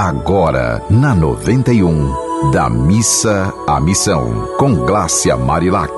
Agora, na 91, da missa à missão, com Glácia Marilac.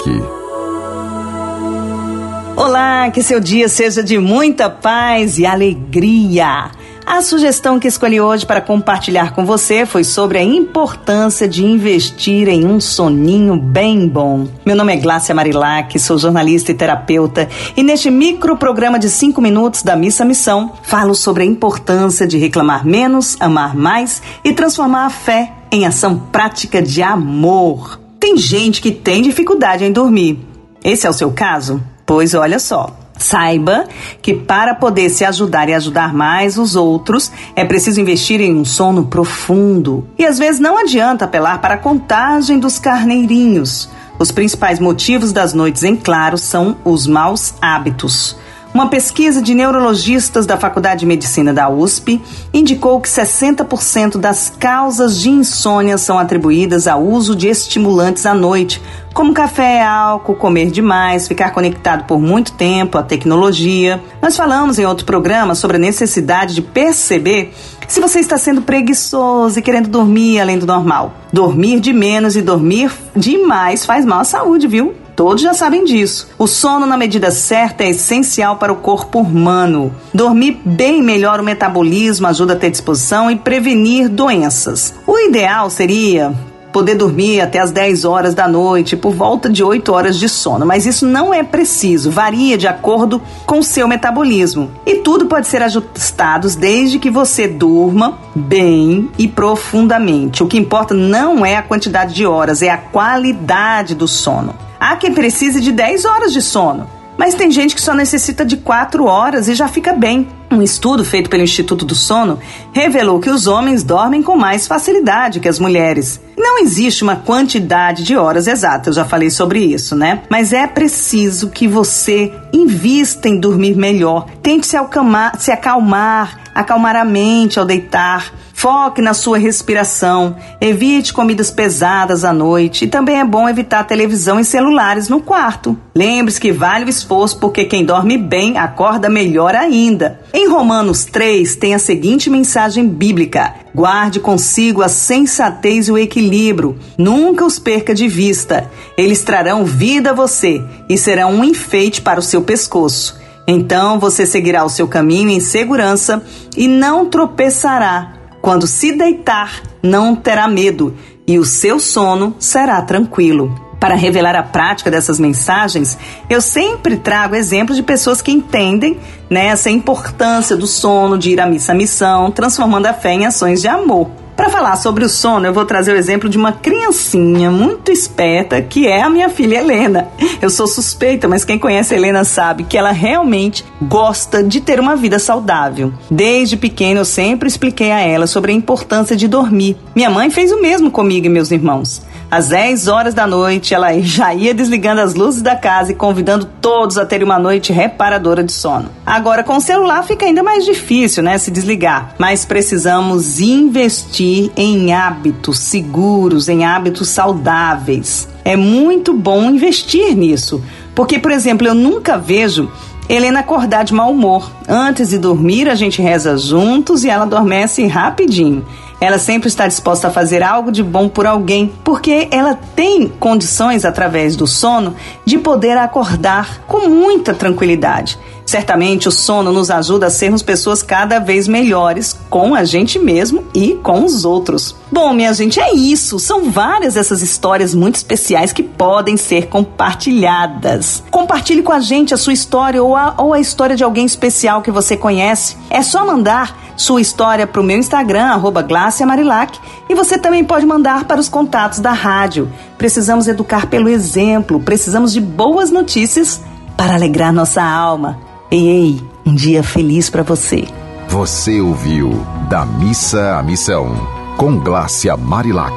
Olá, que seu dia seja de muita paz e alegria. A sugestão que escolhi hoje para compartilhar com você foi sobre a importância de investir em um soninho bem bom. Meu nome é Glácia Marilac, sou jornalista e terapeuta, e neste micro programa de 5 minutos da Missa Missão, falo sobre a importância de reclamar menos, amar mais e transformar a fé em ação prática de amor. Tem gente que tem dificuldade em dormir. Esse é o seu caso? Pois olha só. Saiba que para poder se ajudar e ajudar mais os outros, é preciso investir em um sono profundo. E às vezes não adianta apelar para a contagem dos carneirinhos. Os principais motivos das noites em claro são os maus hábitos. Uma pesquisa de neurologistas da Faculdade de Medicina da USP indicou que 60% das causas de insônia são atribuídas ao uso de estimulantes à noite, como café, álcool, comer demais, ficar conectado por muito tempo à tecnologia. Nós falamos em outro programa sobre a necessidade de perceber se você está sendo preguiçoso e querendo dormir além do normal. Dormir de menos e dormir demais faz mal à saúde, viu? Todos já sabem disso. O sono na medida certa é essencial para o corpo humano. Dormir bem melhora o metabolismo, ajuda a ter disposição e prevenir doenças. O ideal seria poder dormir até as 10 horas da noite, por volta de 8 horas de sono, mas isso não é preciso, varia de acordo com o seu metabolismo. E tudo pode ser ajustado desde que você durma bem e profundamente. O que importa não é a quantidade de horas, é a qualidade do sono. Há quem precise de 10 horas de sono, mas tem gente que só necessita de 4 horas e já fica bem. Um estudo feito pelo Instituto do Sono revelou que os homens dormem com mais facilidade que as mulheres. Não existe uma quantidade de horas exata, eu já falei sobre isso, né? Mas é preciso que você invista em dormir melhor. Tente se acalmar, se acalmar, acalmar a mente ao deitar. Foque na sua respiração, evite comidas pesadas à noite e também é bom evitar televisão e celulares no quarto. Lembre-se que vale o esforço porque quem dorme bem acorda melhor ainda. Em Romanos 3 tem a seguinte mensagem bíblica: Guarde consigo a sensatez e o equilíbrio, nunca os perca de vista. Eles trarão vida a você e serão um enfeite para o seu pescoço. Então você seguirá o seu caminho em segurança e não tropeçará quando se deitar, não terá medo e o seu sono será tranquilo. Para revelar a prática dessas mensagens, eu sempre trago exemplos de pessoas que entendem né, essa importância do sono, de ir à missa à missão, transformando a fé em ações de amor. Para falar sobre o sono, eu vou trazer o exemplo de uma criancinha muito esperta que é a minha filha Helena. Eu sou suspeita, mas quem conhece Helena sabe que ela realmente gosta de ter uma vida saudável. Desde pequena eu sempre expliquei a ela sobre a importância de dormir. Minha mãe fez o mesmo comigo e meus irmãos. Às 10 horas da noite, ela já ia desligando as luzes da casa e convidando todos a ter uma noite reparadora de sono. Agora, com o celular fica ainda mais difícil, né, se desligar. Mas precisamos investir em hábitos seguros, em hábitos saudáveis. É muito bom investir nisso. Porque, por exemplo, eu nunca vejo Helena acordar de mau humor. Antes de dormir, a gente reza juntos e ela adormece rapidinho. Ela sempre está disposta a fazer algo de bom por alguém, porque ela tem condições, através do sono, de poder acordar com muita tranquilidade. Certamente o sono nos ajuda a sermos pessoas cada vez melhores com a gente mesmo e com os outros. Bom, minha gente, é isso. São várias essas histórias muito especiais que podem ser compartilhadas. Compartilhe com a gente a sua história ou a, ou a história de alguém especial que você conhece. É só mandar sua história para o meu Instagram, arroba Marilac, e você também pode mandar para os contatos da rádio. Precisamos educar pelo exemplo, precisamos de boas notícias para alegrar nossa alma. Ei, ei, um dia feliz para você. Você ouviu Da Missa à Missão, com Glácia Marilac.